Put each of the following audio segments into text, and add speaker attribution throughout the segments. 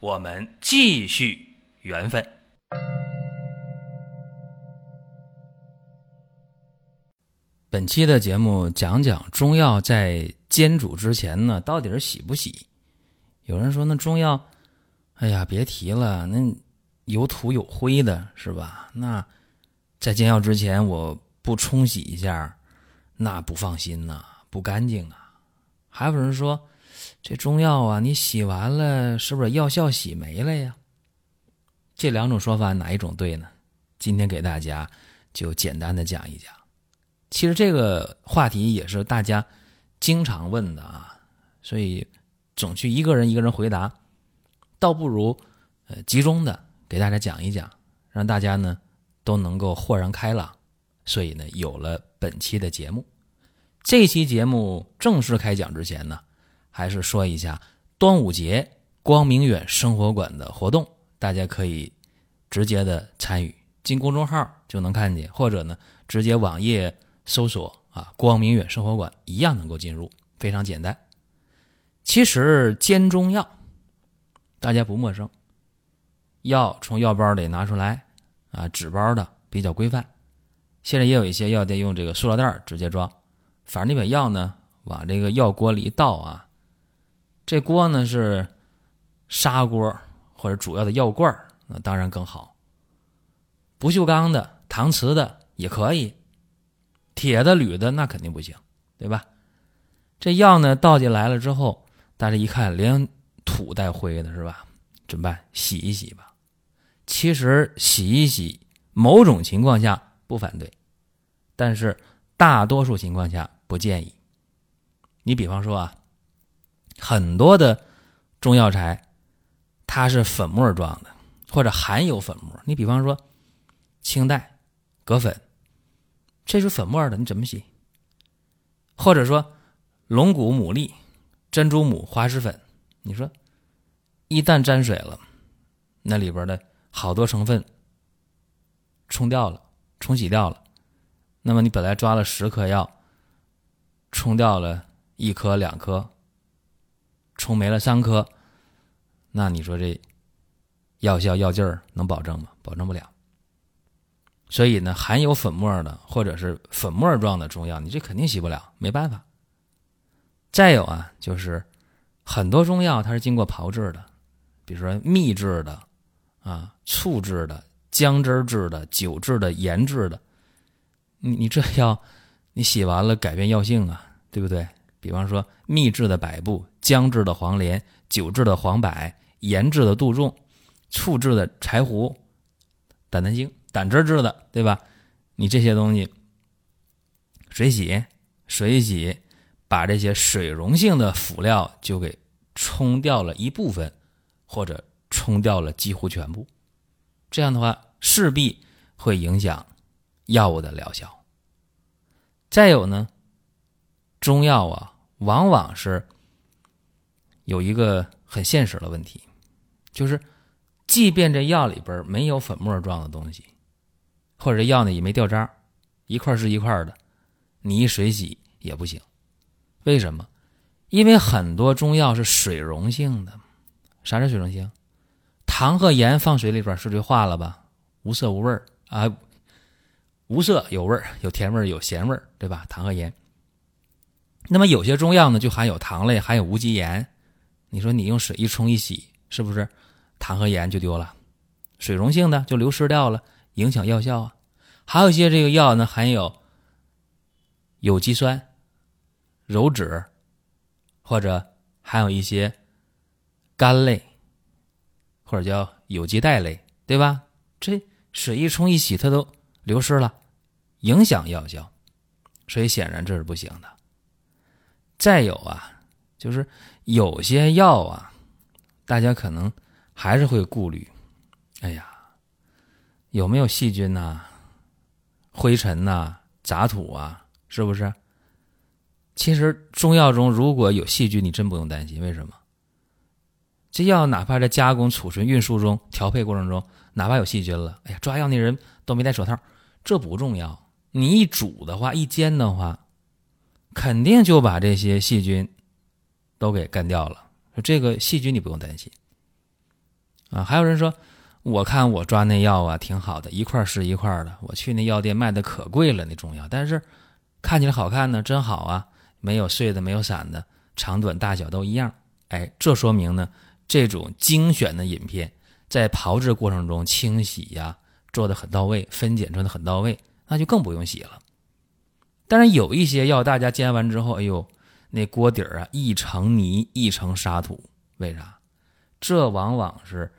Speaker 1: 我们继续缘分。本期的节目讲讲中药在煎煮之前呢，到底是洗不洗？有人说那中药，哎呀，别提了，那有土有灰的，是吧？那在煎药之前，我不冲洗一下，那不放心呐，不干净啊。还有人说，这中药啊，你洗完了，是不是药效洗没了呀？这两种说法哪一种对呢？今天给大家就简单的讲一讲。其实这个话题也是大家经常问的啊，所以总去一个人一个人回答，倒不如呃集中的给大家讲一讲，让大家呢都能够豁然开朗。所以呢，有了本期的节目。这期节目正式开讲之前呢，还是说一下端午节光明远生活馆的活动，大家可以直接的参与，进公众号就能看见，或者呢直接网页。搜索啊，光明远生活馆一样能够进入，非常简单。其实煎中药，大家不陌生，药从药包里拿出来啊，纸包的比较规范。现在也有一些药店用这个塑料袋直接装，反正你把药呢往这个药锅里一倒啊，这锅呢是砂锅或者主要的药罐那当然更好。不锈钢的、搪瓷的也可以。铁的、铝的那肯定不行，对吧？这药呢倒进来了之后，大家一看，连土带灰的是吧？怎么办？洗一洗吧。其实洗一洗，某种情况下不反对，但是大多数情况下不建议。你比方说啊，很多的中药材，它是粉末状的，或者含有粉末。你比方说清代葛粉。这是粉末的，你怎么洗？或者说龙骨、牡蛎、珍珠母、滑石粉，你说一旦沾水了，那里边的好多成分冲掉了、冲洗掉了。那么你本来抓了十颗药，冲掉了一颗、两颗，冲没了三颗，那你说这药效、药劲儿能保证吗？保证不了。所以呢，含有粉末的或者是粉末状的中药，你这肯定洗不了，没办法。再有啊，就是很多中药它是经过炮制的，比如说秘制的、啊醋制的、姜汁制的、酒制的、盐制的，你你这药你洗完了改变药性啊，对不对？比方说秘制的百部、姜制的黄连、酒制的黄柏、盐制的杜仲、醋制的柴胡、胆南精。胆汁制的，对吧？你这些东西，水洗，水洗，把这些水溶性的辅料就给冲掉了一部分，或者冲掉了几乎全部。这样的话，势必会影响药物的疗效。再有呢，中药啊，往往是有一个很现实的问题，就是，即便这药里边没有粉末状的东西。或者药呢也没掉渣，一块是一块的，你一水洗也不行。为什么？因为很多中药是水溶性的。啥是水溶性？糖和盐放水里边是就化了吧？无色无味啊，无色有味，有甜味，有咸味，对吧？糖和盐。那么有些中药呢就含有糖类，含有无机盐。你说你用水一冲一洗，是不是糖和盐就丢了？水溶性的就流失掉了。影响药效啊，还有一些这个药呢，含有有机酸、鞣脂，或者含有一些苷类，或者叫有机苷类，对吧？这水一冲一洗，它都流失了，影响药效，所以显然这是不行的。再有啊，就是有些药啊，大家可能还是会顾虑，哎呀，有没有细菌呐、灰尘呐、杂土啊？是不是？其实中药中如果有细菌，你真不用担心。为什么？这药哪怕在加工、储存、运输中、调配过程中，哪怕有细菌了，哎呀，抓药那人都没戴手套，这不重要。你一煮的话，一煎的话，肯定就把这些细菌都给干掉了。说这个细菌你不用担心啊。还有人说，我看我抓那药啊挺好的，一块是一块的。我去那药店卖的可贵了那中药，但是看起来好看呢，真好啊，没有碎的，没有散的，长短大小都一样。哎，这说明呢，这种精选的饮片在炮制过程中清洗呀做的很到位，分拣做的很到位。那就更不用洗了。但是有一些药，大家煎完之后，哎呦，那锅底儿啊一层泥一层沙土，为啥？这往往是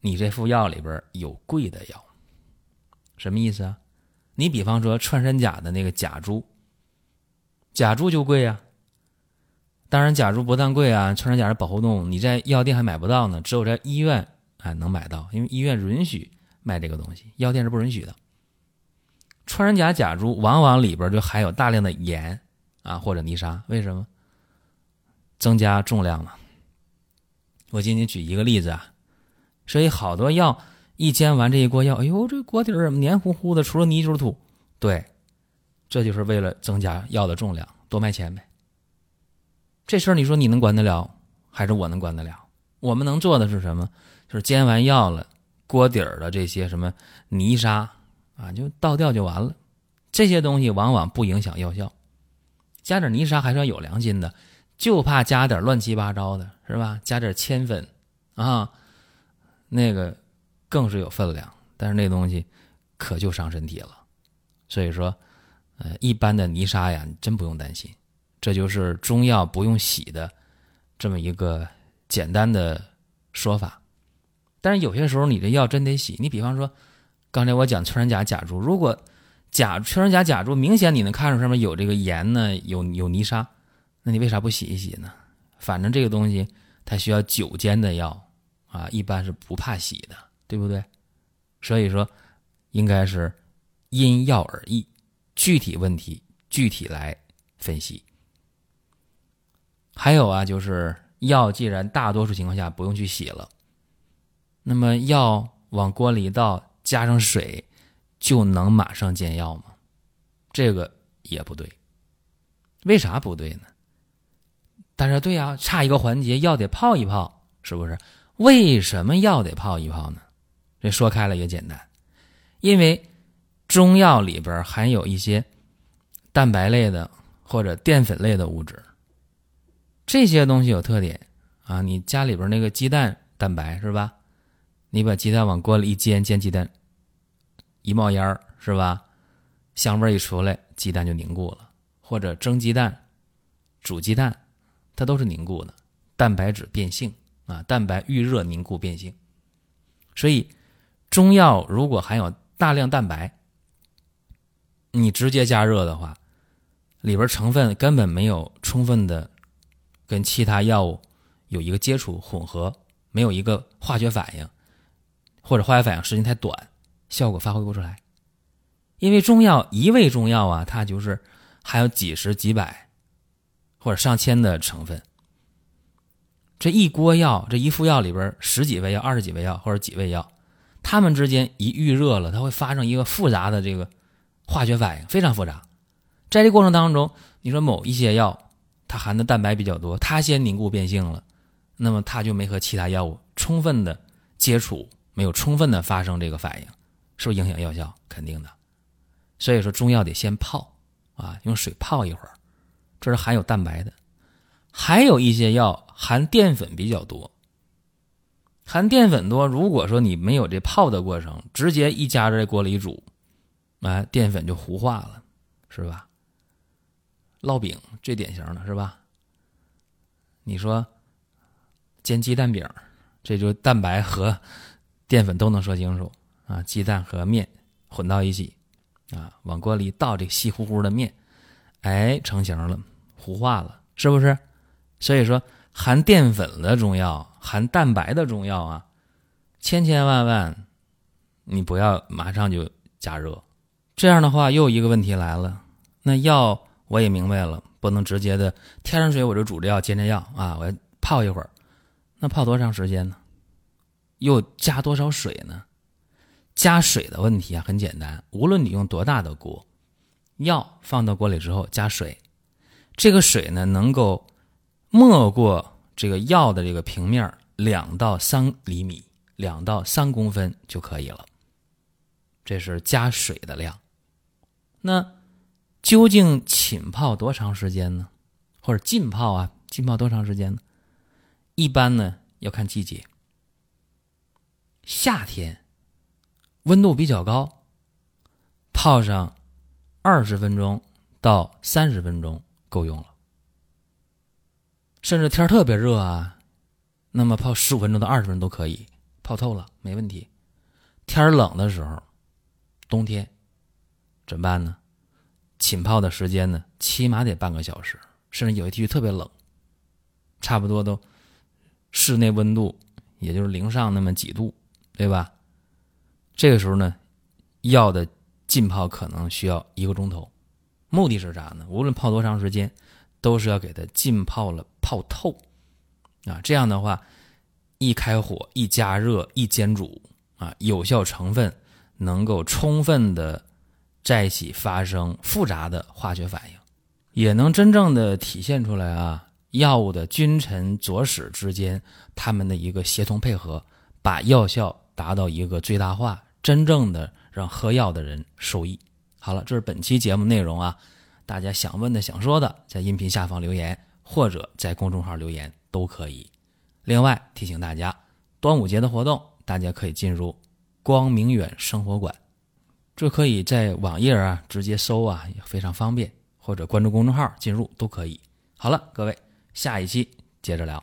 Speaker 1: 你这副药里边有贵的药。什么意思啊？你比方说穿山甲的那个甲珠，甲珠就贵呀。当然，甲珠不但贵啊，穿山甲是保护动物，你在药店还买不到呢，只有在医院还能买到，因为医院允许卖这个东西，药店是不允许的。穿山甲甲珠往往里边就含有大量的盐啊或者泥沙，为什么？增加重量嘛。我今天举一个例子啊，所以好多药一煎完这一锅药，哎呦，这锅底儿黏糊糊的？除了泥就是土。对，这就是为了增加药的重量，多卖钱呗。这事儿你说你能管得了，还是我能管得了？我们能做的是什么？就是煎完药了，锅底儿的这些什么泥沙。啊，就倒掉就完了，这些东西往往不影响药效。加点泥沙还算有良心的，就怕加点乱七八糟的，是吧？加点铅粉啊，那个更是有分量，但是那东西可就伤身体了。所以说，呃，一般的泥沙呀，你真不用担心。这就是中药不用洗的这么一个简单的说法。但是有些时候你这药真得洗，你比方说。刚才我讲穿山甲甲珠，如果甲穿山甲甲珠明显你能看出上面有这个盐呢，有有泥沙，那你为啥不洗一洗呢？反正这个东西它需要久煎的药啊，一般是不怕洗的，对不对？所以说应该是因药而异，具体问题具体来分析。还有啊，就是药既然大多数情况下不用去洗了，那么药往锅里一倒。加上水就能马上煎药吗？这个也不对。为啥不对呢？但是对呀，差一个环节，药得泡一泡，是不是？为什么药得泡一泡呢？这说开了也简单，因为中药里边含有一些蛋白类的或者淀粉类的物质，这些东西有特点啊。你家里边那个鸡蛋蛋白是吧？你把鸡蛋往锅里一煎，煎鸡蛋一冒烟儿是吧？香味一出来，鸡蛋就凝固了。或者蒸鸡蛋、煮鸡蛋，它都是凝固的，蛋白质变性啊，蛋白遇热凝固变性。所以中药如果含有大量蛋白，你直接加热的话，里边成分根本没有充分的跟其他药物有一个接触混合，没有一个化学反应。或者化学反应时间太短，效果发挥不出来。因为中药一味中药啊，它就是含有几十几百或者上千的成分。这一锅药，这一副药里边十几味药、二十几味药或者几味药，它们之间一遇热了，它会发生一个复杂的这个化学反应，非常复杂。在这过程当中，你说某一些药它含的蛋白比较多，它先凝固变性了，那么它就没和其他药物充分的接触。没有充分的发生这个反应，是不是影响药效？肯定的。所以说中药得先泡啊，用水泡一会儿，这是含有蛋白的。还有一些药含淀粉比较多，含淀粉多。如果说你没有这泡的过程，直接一加热锅里煮，哎，淀粉就糊化了，是吧？烙饼最典型的是吧？你说煎鸡蛋饼，这就蛋白和。淀粉都能说清楚啊，鸡蛋和面混到一起啊，往锅里倒这稀乎乎的面，哎，成型了，糊化了，是不是？所以说，含淀粉的中药、含蛋白的中药啊，千千万万你不要马上就加热。这样的话，又一个问题来了，那药我也明白了，不能直接的天上水我就煮着药煎着药啊，我要泡一会儿，那泡多长时间呢？又加多少水呢？加水的问题啊，很简单，无论你用多大的锅，药放到锅里之后加水，这个水呢能够没过这个药的这个平面两到三厘米，两到三公分就可以了。这是加水的量。那究竟浸泡多长时间呢？或者浸泡啊，浸泡多长时间呢？一般呢要看季节。夏天温度比较高，泡上二十分钟到三十分钟够用了。甚至天特别热啊，那么泡十五分钟到二十分钟都可以，泡透了没问题。天冷的时候，冬天怎么办呢？浸泡的时间呢，起码得半个小时，甚至有些地区特别冷，差不多都室内温度也就是零上那么几度。对吧？这个时候呢，药的浸泡可能需要一个钟头，目的是啥呢？无论泡多长时间，都是要给它浸泡了泡透啊。这样的话，一开火、一加热、一煎煮啊，有效成分能够充分的在一起发生复杂的化学反应，也能真正的体现出来啊，药物的君臣佐使之间他们的一个协同配合，把药效。达到一个最大化，真正的让喝药的人受益。好了，这是本期节目内容啊，大家想问的、想说的，在音频下方留言，或者在公众号留言都可以。另外提醒大家，端午节的活动，大家可以进入光明远生活馆，这可以在网页啊直接搜啊，也非常方便，或者关注公众号进入都可以。好了，各位，下一期接着聊。